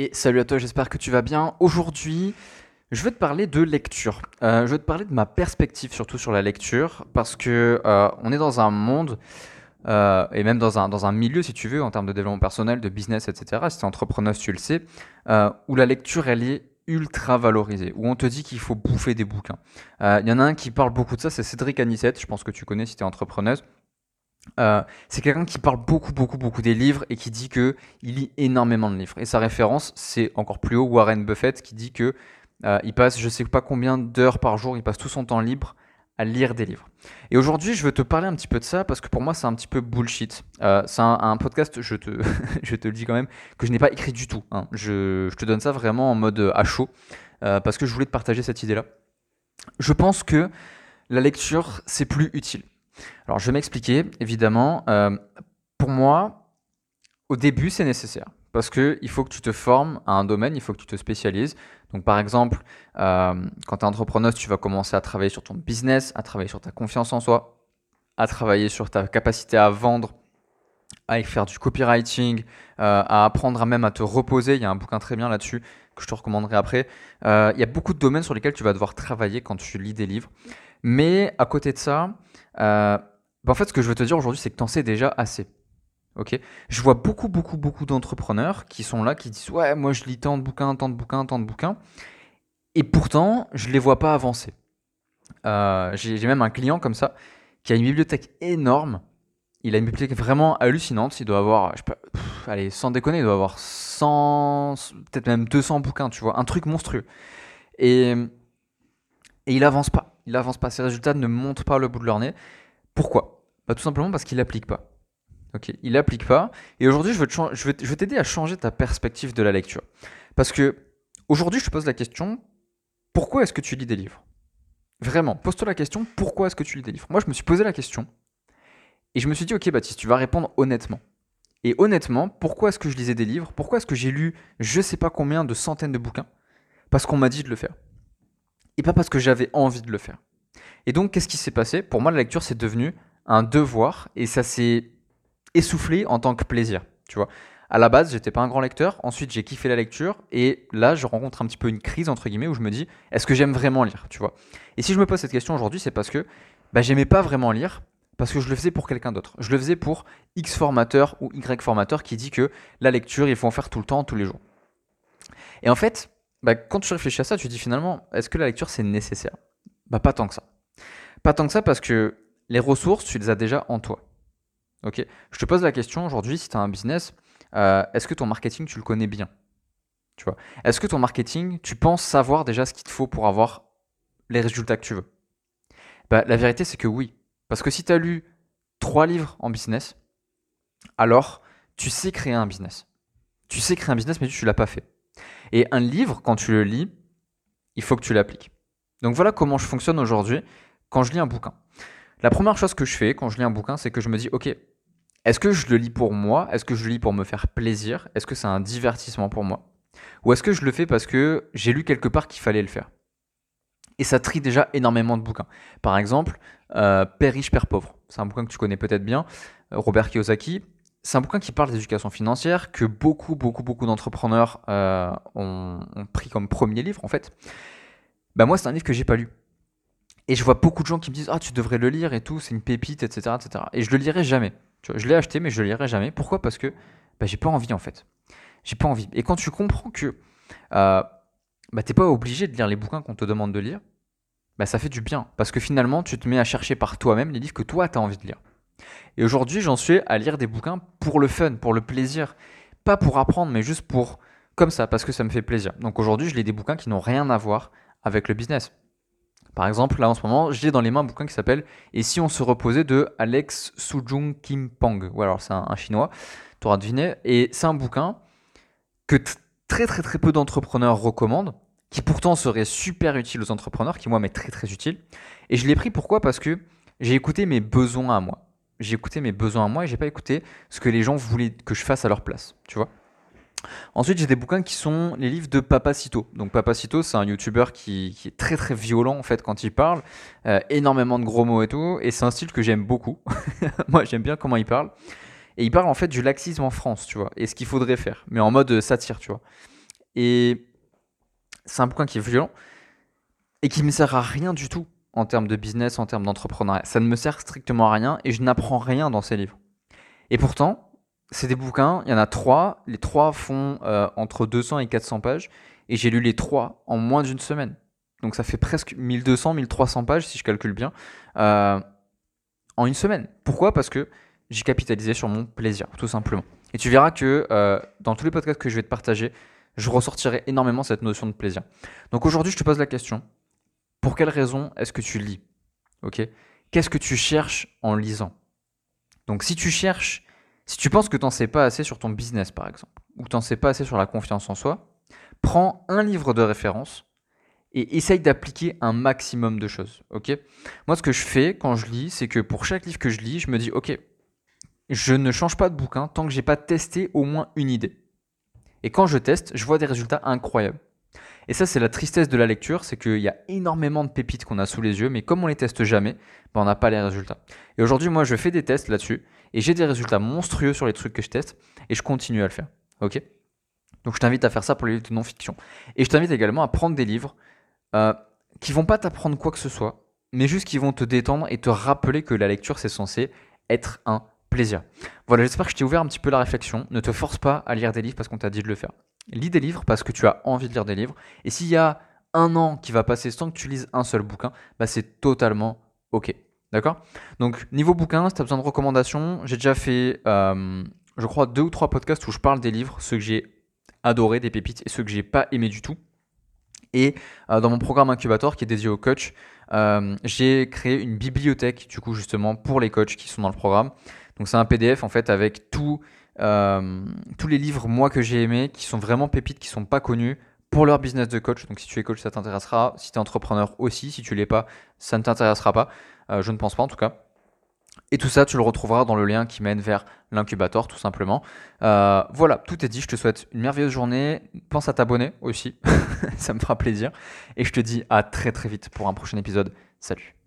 Et salut à toi, j'espère que tu vas bien. Aujourd'hui, je veux te parler de lecture. Euh, je veux te parler de ma perspective surtout sur la lecture, parce que euh, on est dans un monde, euh, et même dans un, dans un milieu, si tu veux, en termes de développement personnel, de business, etc., si tu es entrepreneur, tu le sais, où la lecture, elle est ultra valorisée, où on te dit qu'il faut bouffer des bouquins. Il y en a un qui parle beaucoup de ça, c'est Cédric Anissette, je pense que tu connais si tu es entrepreneuse. Euh, c'est quelqu'un qui parle beaucoup, beaucoup, beaucoup des livres et qui dit que il lit énormément de livres. Et sa référence, c'est encore plus haut Warren Buffett qui dit que euh, il passe, je sais pas combien d'heures par jour, il passe tout son temps libre à lire des livres. Et aujourd'hui, je veux te parler un petit peu de ça parce que pour moi, c'est un petit peu bullshit. Euh, c'est un, podcast, je te, le dis quand même, que je n'ai pas écrit du tout. Hein. Je, je, te donne ça vraiment en mode à chaud parce que je voulais te partager cette idée-là. Je pense que la lecture, c'est plus utile. Alors, je vais m'expliquer, évidemment. Euh, pour moi, au début, c'est nécessaire. Parce qu'il faut que tu te formes à un domaine, il faut que tu te spécialises. Donc, par exemple, euh, quand tu es entrepreneur, tu vas commencer à travailler sur ton business, à travailler sur ta confiance en soi, à travailler sur ta capacité à vendre, à faire du copywriting, euh, à apprendre à même à te reposer. Il y a un bouquin très bien là-dessus que je te recommanderai après. il y a beaucoup de domaines sur lesquels tu vas devoir travailler quand tu lis des livres. Mais à côté de ça, euh, bah, en fait, ce que je veux te dire aujourd'hui, c'est que tu en sais déjà assez. Ok? Je vois beaucoup, beaucoup, beaucoup d'entrepreneurs qui sont là, qui disent Ouais, moi je lis tant de bouquins, tant de bouquins, tant de bouquins. Et pourtant, je ne les vois pas avancer. Euh, j'ai même un client comme ça qui a une bibliothèque énorme. Il a une bibliothèque vraiment hallucinante. Il doit avoir, je allez, sans déconner, il doit avoir 100, peut-être même 200 bouquins, tu vois, un truc monstrueux. Et, et il avance pas il avance pas, ses résultats ne montrent pas le bout de leur nez. Pourquoi? Bah, Tout simplement parce qu'il n'applique pas. Ok, il n'applique pas. Et aujourd'hui, je veux, t'aider à changer ta perspective de la lecture. Parce que aujourd'hui, je te pose la question pourquoi est-ce que tu lis des livres? Vraiment, pose-toi la question pourquoi est-ce que tu lis des livres? Moi, je me suis posé la question et je me suis dit ok, Baptiste, tu vas répondre honnêtement. Et honnêtement, pourquoi est-ce que je lisais des livres? Pourquoi est-ce que j'ai lu je sais pas combien de centaines de bouquins? Parce qu'on m'a dit de le faire et pas parce que j'avais envie de le faire. Et donc, qu'est-ce qui s'est passé? Pour moi, la lecture, c'est devenu un devoir et ça s'est essoufflé en tant que plaisir. Tu vois, à la base, j'étais pas un grand lecteur. Ensuite, j'ai kiffé la lecture et là, je rencontre un petit peu une crise entre guillemets où je me dis, est-ce que j'aime vraiment lire Tu vois? Et si je me pose cette question aujourd'hui, c'est parce que bah, j'aimais pas vraiment lire parce que je le faisais pour quelqu'un d'autre. Je le faisais pour X formateur ou Y formateur qui dit que la lecture, il faut en faire tout le temps, tous les jours. Et en fait, bah, quand tu réfléchis à ça, tu dis finalement, est-ce que la lecture c'est nécessaire? Bah pas tant que ça. Pas tant que ça parce que les ressources, tu les as déjà en toi. Ok? Je te pose la question aujourd'hui, si tu as un business, euh, est-ce que ton marketing, tu le connais bien? Tu vois? Est-ce que ton marketing, tu penses savoir déjà ce qu'il te faut pour avoir les résultats que tu veux? Bah, La vérité, c'est que oui. Parce que si tu as lu trois livres en business, alors tu sais créer un business. Tu sais créer un business, mais tu ne l'as pas fait. Et un livre, quand tu le lis, il faut que tu l'appliques. Donc voilà comment je fonctionne aujourd'hui quand je lis un bouquin. La première chose que je fais quand je lis un bouquin, c'est que je me dis, ok, est-ce que je le lis pour moi? Est-ce que je le lis pour me faire plaisir? Est-ce que c'est un divertissement pour moi? Ou est-ce que je le fais parce que j'ai lu quelque part qu'il fallait le faire? Et ça trie déjà énormément de bouquins. Par exemple, euh, Père riche, Père pauvre. C'est un bouquin que tu connais peut-être bien. Robert Kiyosaki, c'est un bouquin qui parle d'éducation financière que beaucoup, beaucoup, beaucoup d'entrepreneurs euh, ont, pris comme premier livre en fait. Bah moi, c'est un livre que j'ai pas lu. Et je vois beaucoup de gens qui me disent Ah, tu devrais le lire et tout, c'est une pépite, etc., etc. Et je le lirai jamais. Je l'ai acheté, mais je le lirai jamais. Pourquoi? Parce que bah, j'ai pas envie en fait. J'ai pas envie. Et quand tu comprends que euh, bah, t'es pas obligé de lire les bouquins qu'on te demande de lire, bah, ça fait du bien. Parce que finalement, tu te mets à chercher par toi-même les livres que toi, tu as envie de lire. Et aujourd'hui, j'en suis à lire des bouquins pour le fun, pour le plaisir. Pas pour apprendre, mais juste pour comme ça, parce que ça me fait plaisir. Donc aujourd'hui, je lis des bouquins qui n'ont rien à voir avec le business. Par exemple, là en ce moment, j'ai dans les mains un bouquin qui s'appelle Et si on se reposait de Alex Sujung Kim Pang. Ou alors c'est un, chinois, tu auras deviné. Et c'est un bouquin que très très très peu d'entrepreneurs recommandent, qui pourtant serait super utile aux entrepreneurs, qui moi m'est très très utile. Et je l'ai pris pourquoi? Parce que j'ai écouté mes besoins à moi j'ai écouté mes besoins à moi et j'ai pas écouté ce que les gens voulaient que je fasse à leur place, tu vois? Ensuite, j'ai des bouquins qui sont les livres de Papacito. Donc Papacito, c'est un YouTuber qui, est très très violent en fait quand il parle, euh, énormément de gros mots et tout, et c'est un style que j'aime beaucoup. moi, j'aime bien comment il parle. Et il parle en fait du laxisme en France, tu vois, et ce qu'il faudrait faire, mais en mode satire, tu vois. Et c'est un bouquin qui est violent et qui me sert à rien du tout en termes de business, en termes d'entrepreneuriat. Ça ne me sert strictement à rien et je n'apprends rien dans ces livres. Et pourtant, c'est des bouquins, il y en a trois, les trois font euh, entre 200 et 400 pages, et j'ai lu les trois en moins d'une semaine. Donc ça fait presque 1200, 1300 pages si je calcule bien, euh, en une semaine. Pourquoi? Parce que j'ai capitalisé sur mon plaisir, tout simplement. Et tu verras que euh, dans tous les podcasts que je vais te partager, je ressortirai énormément cette notion de plaisir. Donc aujourd'hui, je te pose la question, pour quelle raison est-ce que tu lis? Ok? Qu'est-ce que tu cherches en lisant? Donc si tu cherches, si tu penses que tu n'en sais pas assez sur ton business par exemple, ou que tu sais pas assez sur la confiance en soi, prends un livre de référence et essaye d'appliquer un maximum de choses. Ok? Moi, ce que je fais quand je lis, c'est que pour chaque livre que je lis, je me dis, ok, je ne change pas de bouquin tant que j'ai pas testé au moins une idée. Et quand je teste, je vois des résultats incroyables. Et ça, c'est la tristesse de la lecture, c'est qu'il y a énormément de pépites qu'on a sous les yeux, mais comme on les teste jamais, ben on n'a pas les résultats. Et aujourd'hui, moi, je fais des tests là-dessus, et j'ai des résultats monstrueux sur les trucs que je teste, et je continue à le faire. Ok? Donc je t'invite à faire ça pour les livres de non-fiction. Et je t'invite également à prendre des livres euh, qui vont pas t'apprendre quoi que ce soit, mais juste qui vont te détendre et te rappeler que la lecture, c'est censé être un plaisir. Voilà, j'espère que je t'ai ouvert un petit peu la réflexion. Ne te force pas à lire des livres parce qu'on t'a dit de le faire. Lis des livres parce que tu as envie de lire des livres. Et s'il y a un an qui va passer sans que tu lises un seul bouquin, bah c'est totalement OK. D'accord? Donc, niveau bouquin, si tu as besoin de recommandations, j'ai déjà fait, euh, je crois, deux ou trois podcasts où je parle des livres, ceux que j'ai adorés, des pépites, et ceux que j'ai pas aimés du tout. Et euh, dans mon programme incubateur qui est dédié aux coachs, euh, j'ai créé une bibliothèque, du coup, justement, pour les coachs qui sont dans le programme. Donc, c'est un PDF, en fait, avec euh, tous les livres, moi, que j'ai aimés, qui sont vraiment pépites, qui sont pas connus, pour leur business de coach. Donc, si tu es coach, ça t'intéressera. Si tu es entrepreneur aussi, si tu l'es pas, ça ne t'intéressera pas. Euh, je ne pense pas, en tout cas. Et tout ça, tu le retrouveras dans le lien qui mène vers l'incubateur, tout simplement. Euh, voilà, tout est dit. Je te souhaite une merveilleuse journée. Pense à t'abonner aussi. ça me fera plaisir. Et je te dis à très très vite pour un prochain épisode. Salut.